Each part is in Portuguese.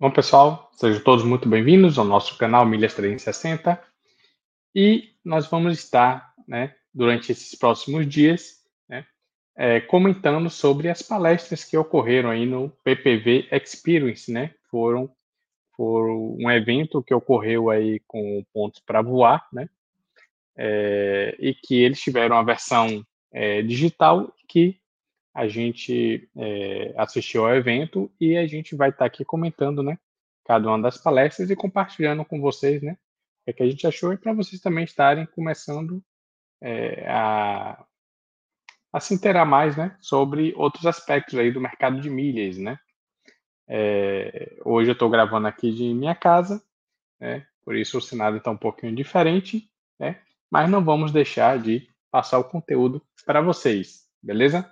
Bom, pessoal, sejam todos muito bem-vindos ao nosso canal Milhas 360 e nós vamos estar, né, durante esses próximos dias, né, é, comentando sobre as palestras que ocorreram aí no PPV Experience, né, foram, foram um evento que ocorreu aí com pontos para voar, né, é, e que eles tiveram a versão é, digital que a gente é, assistiu ao evento e a gente vai estar tá aqui comentando, né, cada uma das palestras e compartilhando com vocês, né, o que a gente achou e para vocês também estarem começando é, a, a se inteirar mais, né, sobre outros aspectos aí do mercado de milhas, né. É, hoje eu estou gravando aqui de minha casa, né, por isso o cenário está um pouquinho diferente, né, mas não vamos deixar de passar o conteúdo para vocês, beleza?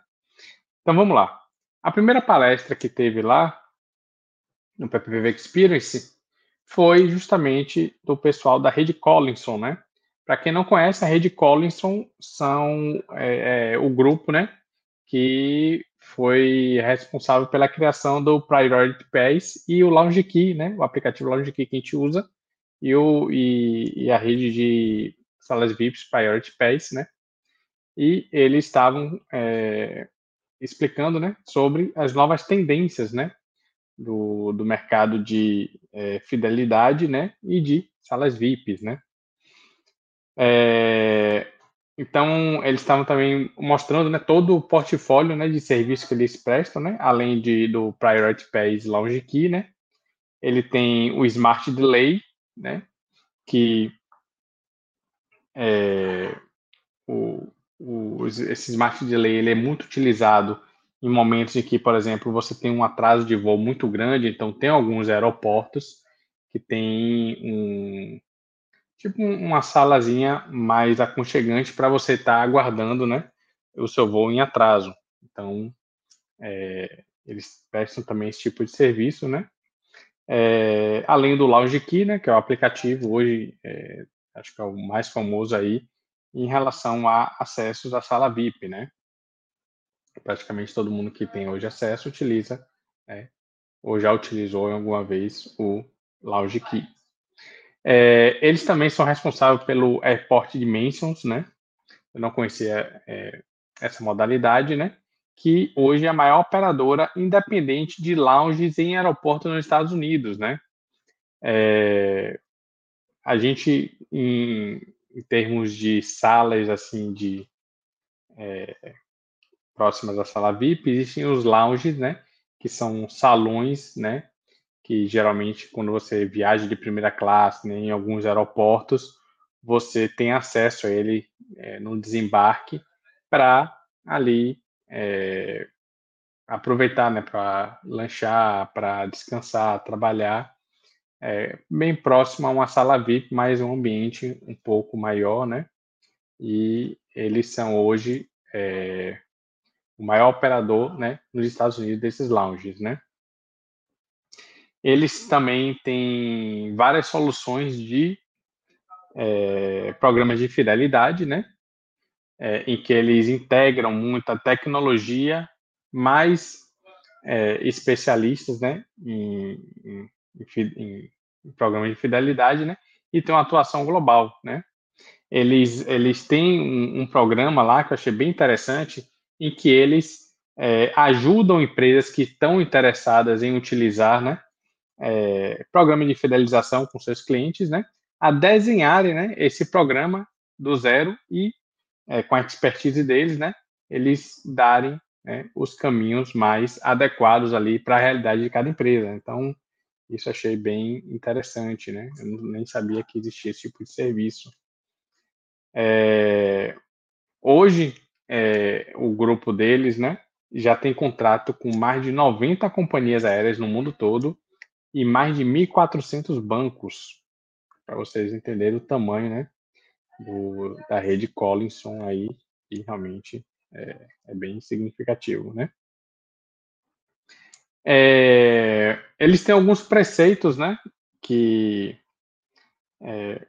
Então vamos lá. A primeira palestra que teve lá no PPV Experience foi justamente do pessoal da Rede Collinson, né? Para quem não conhece, a Rede Collinson são é, é, o grupo, né, que foi responsável pela criação do Priority Pass e o Lounge Key, né, o aplicativo Lounge Key que a gente usa, e, o, e, e a rede de salas VIPs Priority Pass, né? E eles estavam é, explicando né, sobre as novas tendências né, do, do mercado de é, fidelidade né, e de salas VIPs. Né. É, então, eles estavam também mostrando né, todo o portfólio né, de serviços que eles prestam, né, além de, do Priority Pass Lounge Key. Né, ele tem o Smart Delay, né, que é, o, o, esse smart delay ele é muito utilizado em momentos em que, por exemplo, você tem um atraso de voo muito grande, então tem alguns aeroportos que tem um tipo uma salazinha mais aconchegante para você estar tá aguardando, né, o seu voo em atraso. Então, é, eles prestam também esse tipo de serviço, né? É, além do Lounge Key, né, que é o aplicativo hoje, é, acho que é o mais famoso aí, em relação a acessos à sala VIP, né? Praticamente todo mundo que tem hoje acesso utiliza, né? ou já utilizou alguma vez o Lounge Key. É, eles também são responsáveis pelo Airport Dimensions, né? Eu não conhecia é, essa modalidade, né? Que hoje é a maior operadora independente de lounges em aeroportos nos Estados Unidos, né? É, a gente, em, em termos de salas assim de é, próximas à sala VIP, existem os lounges, né, que são salões, né, que geralmente quando você viaja de primeira classe né, em alguns aeroportos, você tem acesso a ele é, no desembarque para ali é, aproveitar, né, para lanchar, para descansar, trabalhar é, bem próximo a uma sala VIP, mas um ambiente um pouco maior, né? E eles são hoje é, o maior operador, né, nos Estados Unidos desses lounges, né? Eles também têm várias soluções de é, programas de fidelidade, né? É, em que eles integram muita tecnologia, mais é, especialistas, né, em, em em, em programas de fidelidade, né? E tem uma atuação global, né? Eles, eles têm um, um programa lá que eu achei bem interessante, em que eles é, ajudam empresas que estão interessadas em utilizar, né? É, programa de fidelização com seus clientes, né? A desenharem, né? Esse programa do zero e é, com a expertise deles, né? Eles darem né, os caminhos mais adequados ali para a realidade de cada empresa. Então, isso achei bem interessante, né? Eu nem sabia que existia esse tipo de serviço. É, hoje, é, o grupo deles, né, já tem contrato com mais de 90 companhias aéreas no mundo todo e mais de 1.400 bancos, para vocês entenderem o tamanho, né, do, da rede Collinson aí, que realmente é, é bem significativo, né? É, eles têm alguns preceitos, né, que é,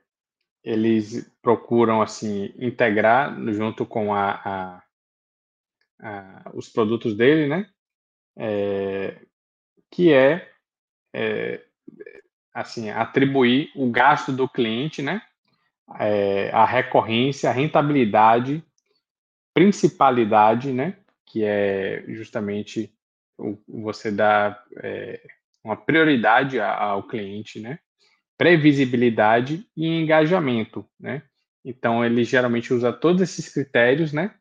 eles procuram assim integrar junto com a, a, a os produtos dele, né, é, que é, é, assim, atribuir o gasto do cliente, né? É, a recorrência, a rentabilidade, principalidade, né? Que é justamente você dar é, uma prioridade ao cliente, né? Previsibilidade e engajamento, né? Então ele geralmente usa todos esses critérios, né?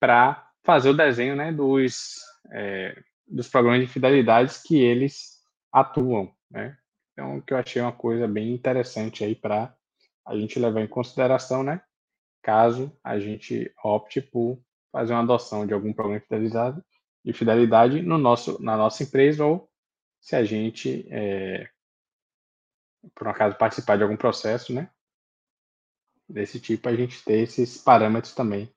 Para fazer o desenho, né? Dos é, dos programas de fidelidades que eles atuam, né? Então, que eu achei uma coisa bem interessante aí para a gente levar em consideração, né? Caso a gente opte por fazer uma adoção de algum programa de fidelidade, de fidelidade no nosso, na nossa empresa ou se a gente, é, por um acaso, participar de algum processo, né? Desse tipo, a gente ter esses parâmetros também,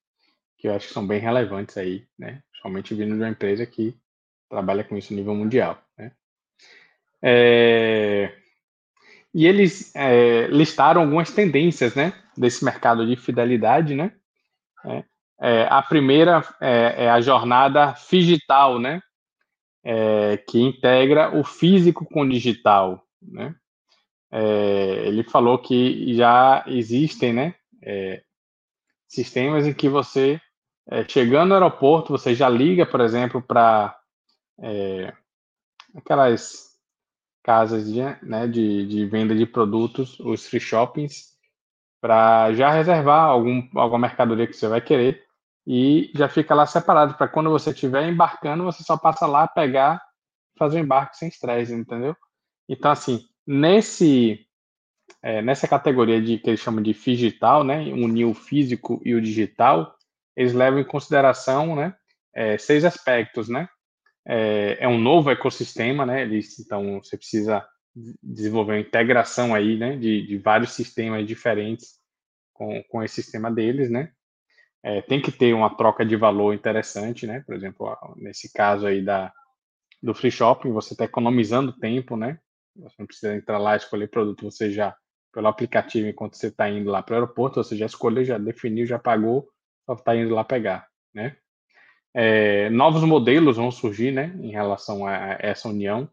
que eu acho que são bem relevantes aí, né? Somente vindo de uma empresa que trabalha com isso a nível mundial, né? É, e eles é, listaram algumas tendências, né, desse mercado de fidelidade, né? É, é a primeira é, é, a jornada digital, né? É, que integra o físico com o digital, né? ele falou que já existem, né, sistemas em que você chegando no aeroporto você já liga, por exemplo, para aquelas casas de, né, de, de venda de produtos, os free shoppings, para já reservar algum, alguma mercadoria que você vai querer e já fica lá separado para quando você estiver embarcando, você só passa lá, pegar, fazer o embarque sem estresse, entendeu? Então, assim, nesse é, nessa categoria de que eles chamam de digital, né, unir o físico e o digital, eles levam em consideração, né, é, seis aspectos, né, é, é um novo ecossistema, né? Eles, então você precisa desenvolver uma integração aí, né? De, de vários sistemas diferentes com, com esse sistema deles, né? É, tem que ter uma troca de valor interessante, né? Por exemplo, nesse caso aí da, do free shopping, você está economizando tempo, né? Você não precisa entrar lá e escolher produto, você já, pelo aplicativo, enquanto você está indo lá para o aeroporto, você já escolheu, já definiu, já pagou, só está indo lá pegar, né? É, novos modelos vão surgir né, em relação a essa união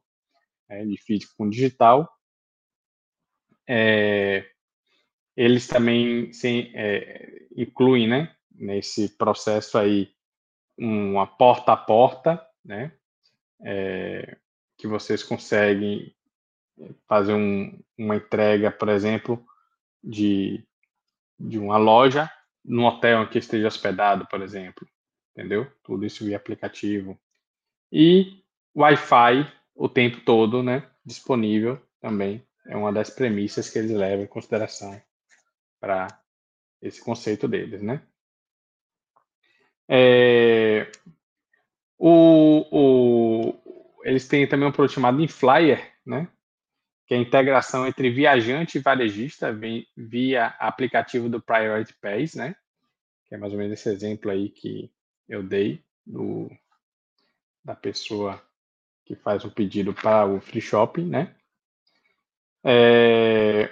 é, de físico com digital. É, eles também se, é, incluem né, nesse processo aí uma porta a porta, né, é, que vocês conseguem fazer um, uma entrega, por exemplo, de, de uma loja no hotel em que esteja hospedado, por exemplo entendeu? Tudo isso via aplicativo. E Wi-Fi o tempo todo, né? Disponível também. É uma das premissas que eles levam em consideração para esse conceito deles, né? É, o, o, eles têm também um produto chamado Inflyer, né? Que é a integração entre viajante e varejista via, aplicativo do Priority Pays, né? Que é mais ou menos esse exemplo aí que eu dei do, da pessoa que faz o pedido para o free shopping, né? É,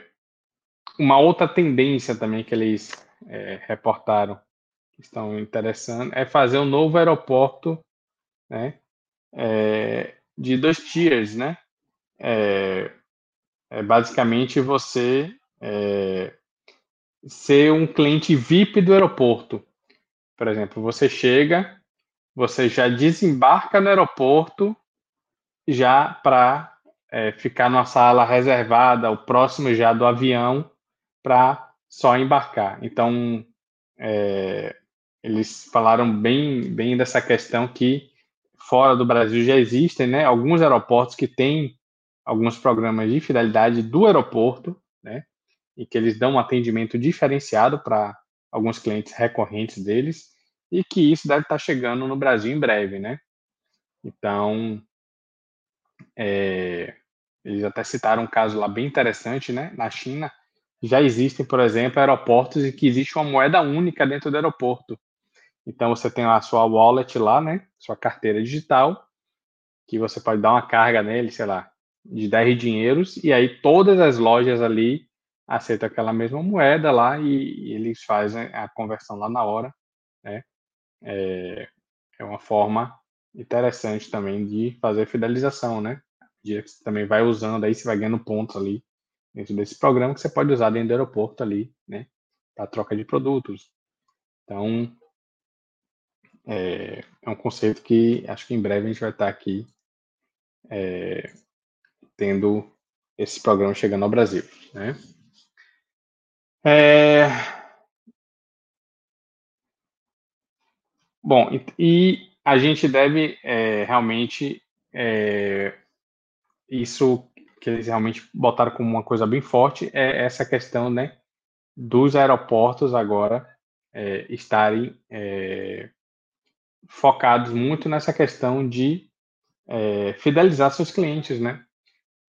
uma outra tendência também que eles é, reportaram estão interessando é fazer um novo aeroporto, né? É, de dois tiers, né? É, é basicamente você é, ser um cliente VIP do aeroporto. Por exemplo, você chega, você já desembarca no aeroporto já para é, ficar numa sala reservada, o próximo já do avião, para só embarcar. Então, é, eles falaram bem, bem dessa questão que fora do Brasil já existem né, alguns aeroportos que têm alguns programas de fidelidade do aeroporto, né, e que eles dão um atendimento diferenciado para alguns clientes recorrentes deles, e que isso deve estar chegando no Brasil em breve, né? Então, é, eles até citaram um caso lá bem interessante, né? Na China, já existem, por exemplo, aeroportos em que existe uma moeda única dentro do aeroporto. Então, você tem a sua wallet lá, né? Sua carteira digital, que você pode dar uma carga nele, sei lá, de 10 dinheiros, e aí todas as lojas ali aceitam aquela mesma moeda lá e, e eles fazem a conversão lá na hora, né? É, é uma forma interessante também de fazer fidelização, né? dia você também vai usando, aí você vai ganhando pontos ali dentro desse programa que você pode usar dentro do aeroporto ali, né, para troca de produtos. Então, é, é, um conceito que acho que em breve a gente vai estar aqui é, tendo esse programa chegando ao Brasil, né? É... Bom, e, a gente deve é, realmente é, isso que eles realmente botaram como uma coisa bem forte é essa questão, né, dos aeroportos agora é, estarem é, focados muito nessa questão de é, fidelizar seus clientes, né?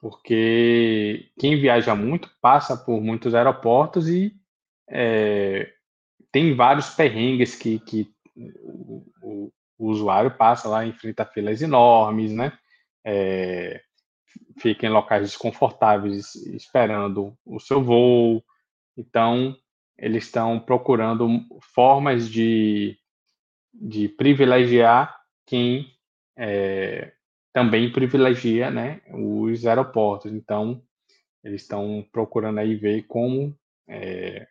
Porque quem viaja muito passa por muitos aeroportos e é, tem vários perrengues que, que o, o, usuário passa lá, enfrenta filas enormes, né? É, fica em locais desconfortáveis esperando o seu voo. Então, eles estão procurando formas de, de privilegiar quem é, também privilegia né, os aeroportos. Então, eles estão procurando aí ver como é,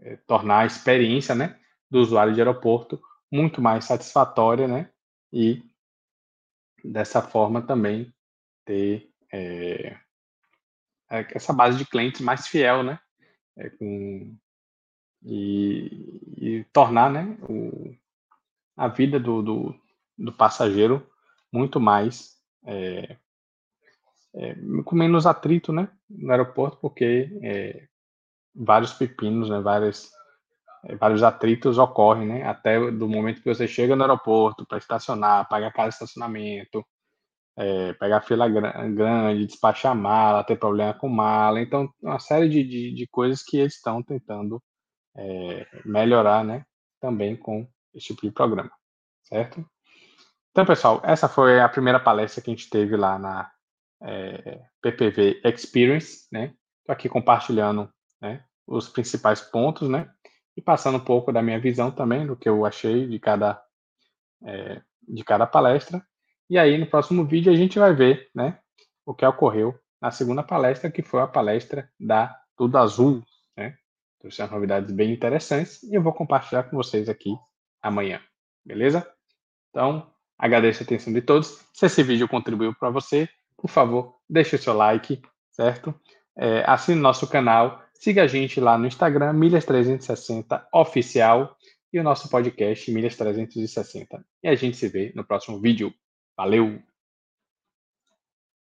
é, tornar a experiência né, do usuário de aeroporto muito mais satisfatória, né? E dessa forma também ter é, é essa base de clientes mais fiel, né? É, com, e, e, tornar né, o, a vida do, do, do passageiro muito mais é, é, com menos atrito, né, no aeroporto, porque é, vários pepinos, né, várias, é, vários atritos ocorrem, né, até do momento que você chega no aeroporto para estacionar, pagar cada estacionamento, é, pegar fila grande, despachar mala, ter problema com mala, então uma série de, de, de coisas que eles estão tentando é, melhorar, né, também com esse tipo de programa, certo? Então, pessoal, essa foi a primeira palestra que a gente teve lá na é, PPV Experience, né? Estou aqui compartilhando né, os principais pontos, né? E passando um pouco da minha visão também, do que eu achei de cada, é, de cada palestra. E aí, no próximo vídeo, a gente vai ver, né? O que ocorreu na segunda palestra, que foi a palestra da Tudo Azul, né? Trouxe novidades bem interessantes e eu vou compartilhar com vocês aqui amanhã, beleza? Então, Agradeço a atenção de todos. Se esse vídeo contribuiu para você, por favor, deixe o seu like, certo? É, assine nosso canal, siga a gente lá no Instagram, Milhas360 Oficial, e o nosso podcast Milhas360. E a gente se vê no próximo vídeo. Valeu!